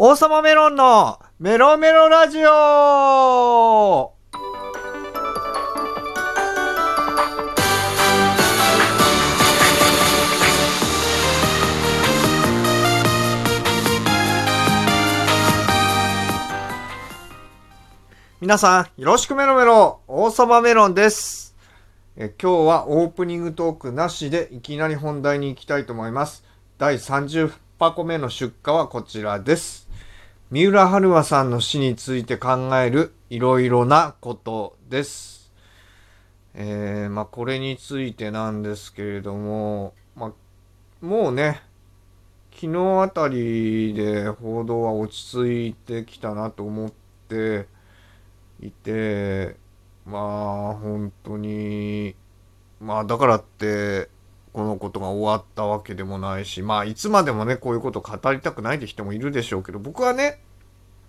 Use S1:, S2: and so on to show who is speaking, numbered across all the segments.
S1: 王様メロンのメロメロラジオ皆さん、よろしくメロメロ王様メロンですえ今日はオープニングトークなしでいきなり本題に行きたいと思います。第30箱目の出荷はこちらです。三浦春馬さんの死について考えるいろいろなことです。えー、まあこれについてなんですけれども、まあもうね、昨日あたりで報道は落ち着いてきたなと思っていて、まあ本当に、まあだからって、このことが終わったわけでもないし、まあいつまでもね、こういうこと語りたくないって人もいるでしょうけど、僕はね、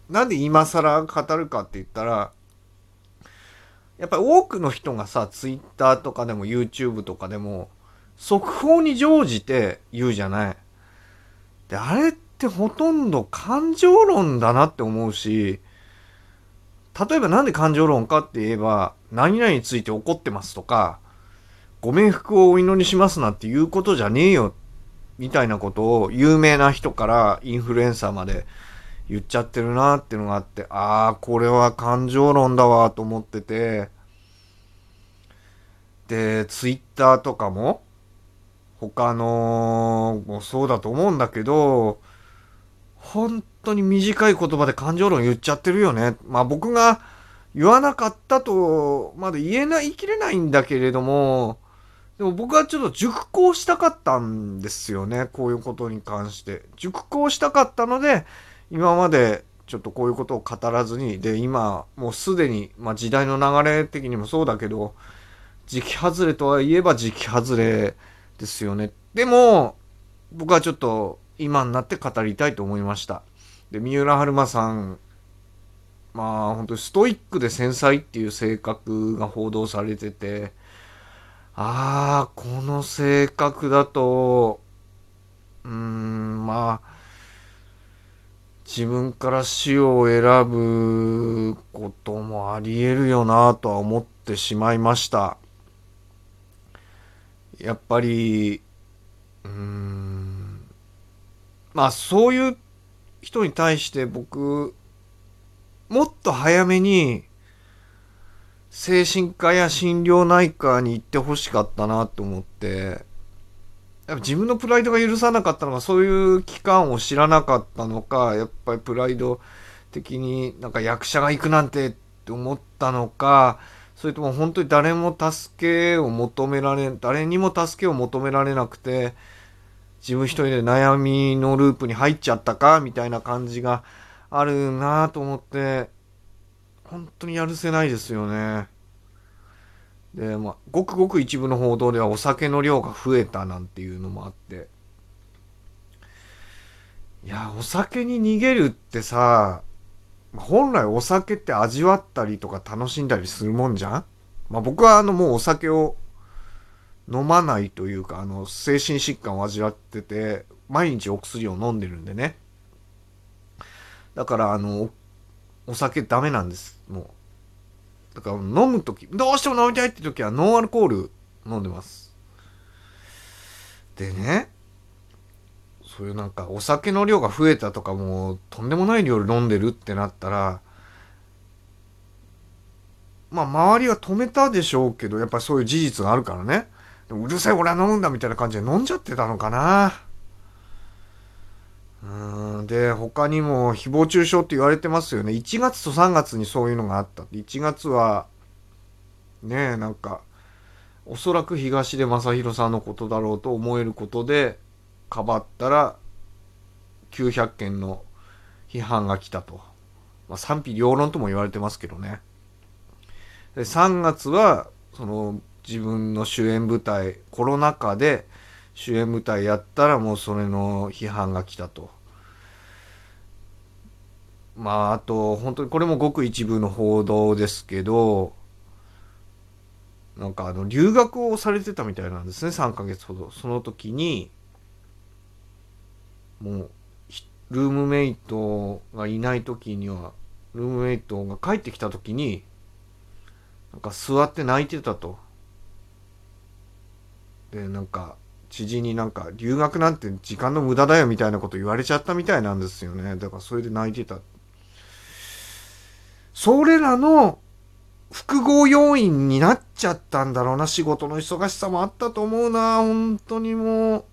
S1: なんで今更語るかって言ったら、やっぱり多くの人がさ、Twitter とかでも YouTube とかでも、速報に乗じて言うじゃない。で、あれってほとんど感情論だなって思うし、例えばなんで感情論かって言えば、何々について怒ってますとか、ご冥福をお祈りしますなんていうことじゃねえよ、みたいなことを有名な人からインフルエンサーまで言っちゃってるなっていうのがあって、ああ、これは感情論だわと思ってて、で、ツイッターとかも、他のもそうだと思うんだけど、本当に短い言葉で感情論言っちゃってるよね。まあ僕が言わなかったとまだ言えない、言い切れないんだけれども、でも僕はちょっと熟考したかったんですよね。こういうことに関して。熟考したかったので、今までちょっとこういうことを語らずに、で、今もうすでに、まあ時代の流れ的にもそうだけど、時期外れとはいえば時期外れですよね。でも、僕はちょっと今になって語りたいと思いました。で、三浦春馬さん、まあ本当にストイックで繊細っていう性格が報道されてて、ああ、この性格だと、うーん、まあ、自分から死を選ぶこともあり得るよなとは思ってしまいました。やっぱり、うーん、まあそういう人に対して僕、もっと早めに精神科や心療内科に行ってほしかったなと思って、やっぱ自分のプライドが許さなかったのか、そういう期間を知らなかったのか、やっぱりプライド的になんか役者が行くなんてって思ったのか、それとも本当に誰も助けを求められ、誰にも助けを求められなくて、自分一人で悩みのループに入っちゃったかみたいな感じがあるなと思って、本当にやるせないですよね。で、まあ、ごくごく一部の報道ではお酒の量が増えたなんていうのもあって。いや、お酒に逃げるってさ、本来お酒って味わったりとか楽しんだりするもんじゃん？まあ僕はあのもうお酒を飲まないというか、あの精神疾患を味わってて、毎日お薬を飲んでるんでね。だからあの、お酒ダメなんです、もう。だから飲むとき、どうしても飲みたいって時はノンアルコール飲んでます。でね、そういうなんかお酒の量が増えたとかもうとんでもない量飲んでるってなったら、まあ周りは止めたでしょうけど、やっぱそういう事実があるからね。うるさい俺は飲むんだみたいな感じで飲んじゃってたのかな。で、他にも誹謗中傷って言われてますよね。1月と3月にそういうのがあった。1月は、ねえ、なんか、おそらく東出正宏さんのことだろうと思えることで、かばったら、900件の批判が来たと。まあ、賛否両論とも言われてますけどね。で、3月は、その、自分の主演舞台、コロナ禍で主演舞台やったらもうそれの批判が来たと。まあ、あと、本当にこれもごく一部の報道ですけど、なんかあの、留学をされてたみたいなんですね、3ヶ月ほど。その時に、もう、ルームメイトがいない時にはルームメイトが帰ってきた時になんか座って泣いてたと。でなんか知人になんか留学なんて時間の無駄だよみたいなこと言われちゃったみたいなんですよねだからそれで泣いてたそれらの複合要因になっちゃったんだろうな。仕事の忙しさもあったと思うな。本当にもう。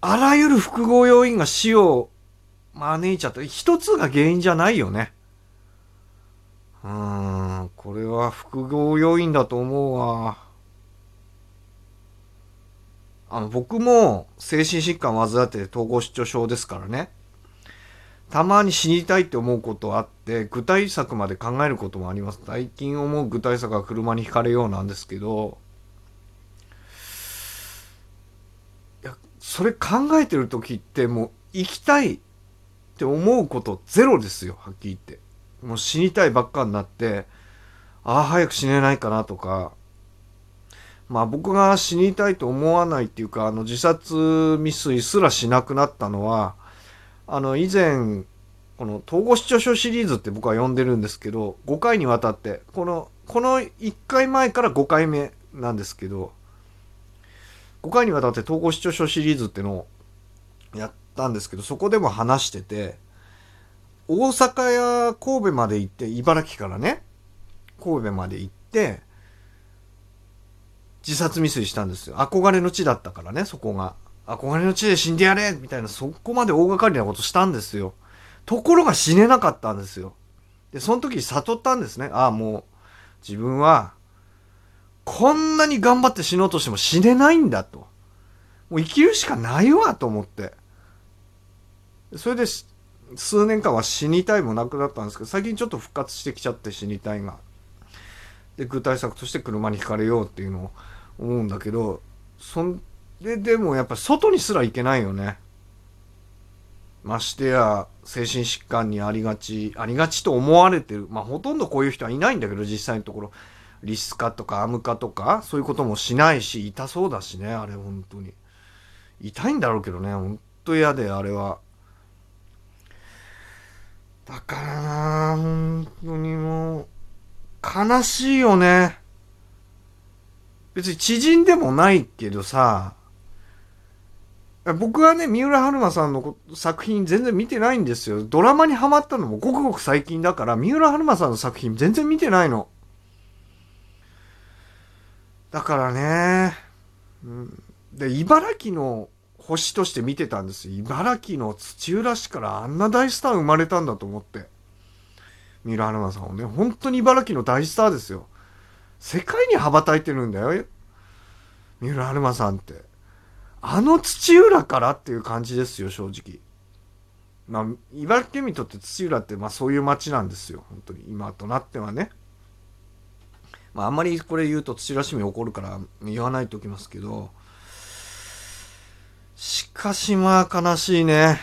S1: あらゆる複合要因が死を招いちゃった一つが原因じゃないよね。うーんこれは複合要因だと思うわ。あの、僕も精神疾患を患って統合失調症ですからね。たまに死にたいって思うことあって、具体策まで考えることもあります。最近思う具体策は車にひかれようなんですけど、いや、それ考えてる時ってもう生きたいって思うことゼロですよ、はっきり言って。もう死にたいばっかになって、ああ、早く死ねないかなとか、まあ僕が死にたいと思わないっていうか、あの自殺未遂すらしなくなったのは、あの以前、この統合失調症シリーズって僕は呼んでるんですけど、5回にわたって、この、この1回前から5回目なんですけど、5回にわたって統合失調症シリーズってのをやったんですけど、そこでも話してて、大阪や神戸まで行って、茨城からね、神戸まで行って、自殺未遂したんですよ。憧れの地だったからね、そこが。憧れの地で死んでやれみたいな、そこまで大掛かりなことしたんですよ。ところが死ねなかったんですよ。で、その時悟ったんですね。ああ、もう、自分は、こんなに頑張って死のうとしても死ねないんだと。もう生きるしかないわと思って。それで、数年間は死にたいもなくなったんですけど、最近ちょっと復活してきちゃって死にたいが。で、具体策として車にひかれようっていうのを思うんだけどそれででもやっぱ外にすら行けないよね。ましてや精神疾患にありがちありがちと思われてる。まあほとんどこういう人はいないんだけど実際のところ。リスカとかアムカとかそういうこともしないし痛そうだしねあれ本当に。痛いんだろうけどね本当嫌であれは。だからな本当にもう悲しいよね。別に知人でもないけどさ、僕はね、三浦春馬さんの作品全然見てないんですよ。ドラマにハマったのもごくごく最近だから、三浦春馬さんの作品全然見てないの。だからね、うん、で、茨城の星として見てたんですよ。茨城の土浦市からあんな大スター生まれたんだと思って。三浦春馬さんをね、本当に茨城の大スターですよ。世界に羽ばたいてるんだよ。三浦春馬さんって。あの土浦からっていう感じですよ、正直。まあ、茨城県民にとって土浦って、まあそういう街なんですよ。本当に。今となってはね。まああんまりこれ言うと土浦市民怒るから言わないときますけど。しかしまあ悲しいね。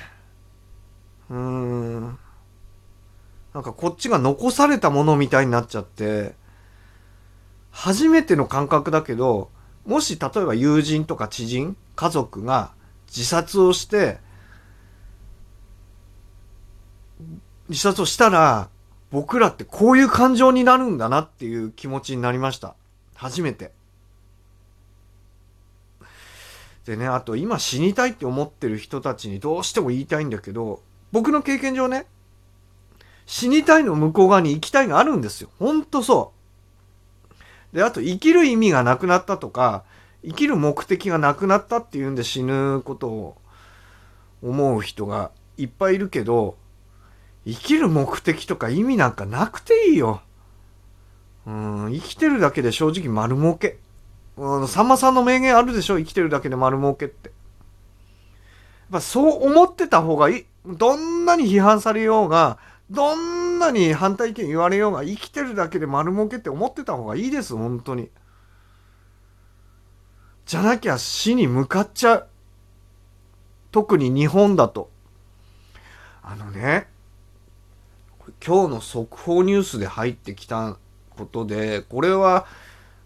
S1: うーん。なんかこっちが残されたものみたいになっちゃって、初めての感覚だけど、もし例えば友人とか知人、家族が自殺をして、自殺をしたら、僕らってこういう感情になるんだなっていう気持ちになりました。初めて。でね、あと今死にたいって思ってる人たちにどうしても言いたいんだけど、僕の経験上ね、死にたいの向こう側に行きたいがあるんですよ。ほんとそう。で、あと生きる意味がなくなったとか、生きる目的がなくなったっていうんで死ぬことを思う人がいっぱいいるけど、生きる目的とか意味なんかなくていいよ。うん、生きてるだけで正直丸儲け。うん、さんまさんの名言あるでしょ？生きてるだけで丸儲けって。やっぱそう思ってた方がいい。どんなに批判されようが、どんなに反対意見言われようが生きてるだけで丸儲けって思ってた方がいいです本当にじゃなきゃ死に向かっちゃう特に日本だとあのね今日の速報ニュースで入ってきたことでこれは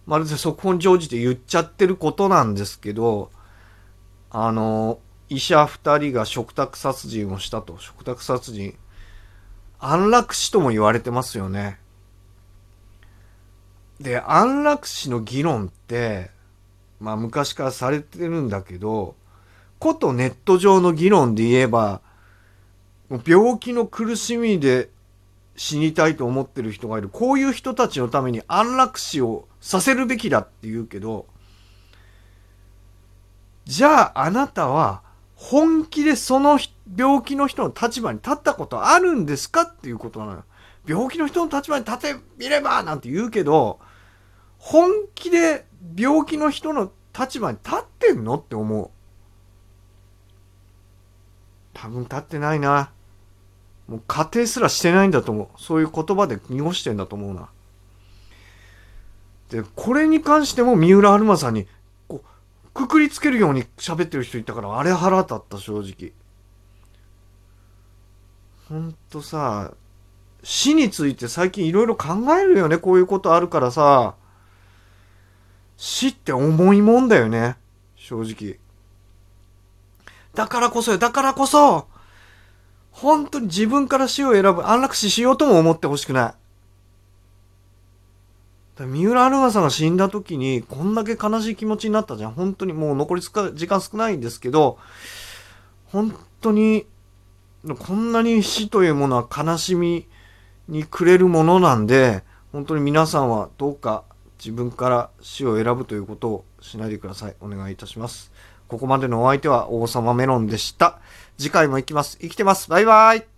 S1: まるで速報に乗じて言っちゃってることなんですけどあの医者2人が食卓殺人をしたと。食卓殺人。安楽死とも言われてますよね。で、安楽死の議論って、まあ昔からされてるんだけど、ことネット上の議論で言えば、病気の苦しみで死にたいと思ってる人がいる。こういう人たちのために安楽死をさせるべきだって言うけど、じゃああなたは本気でその病気の人の立場に立ったことあるんですかっていうことなのよ。病気の人の立場に立てみればなんて言うけど、本気で病気の人の立場に立ってんのって思う。多分立ってないな。もう家庭すらしてないんだと思う。そういう言葉で濁してんだと思うな。で、これに関しても三浦春馬さんに、こう、くくりつけるように喋ってる人いたから、あれ腹立った、正直。ほんとさ、死について最近いろいろ考えるよね。こういうことあるからさ。死って重いもんだよね。正直。だからこそよ、だからこそ、本当に自分から死を選ぶ、安楽死しようとも思ってほしくない。三浦アルマさんが死んだ時に、こんだけ悲しい気持ちになったじゃん。本当にもう残り時間少ないんですけど、本当に、こんなに死というものは悲しみにくれるものなんで、本当に皆さんはどうか自分から死を選ぶということをしないでください。お願いいたします。ここまでのお相手は王様メロンでした。次回も行きます。生きてます。バイバイ。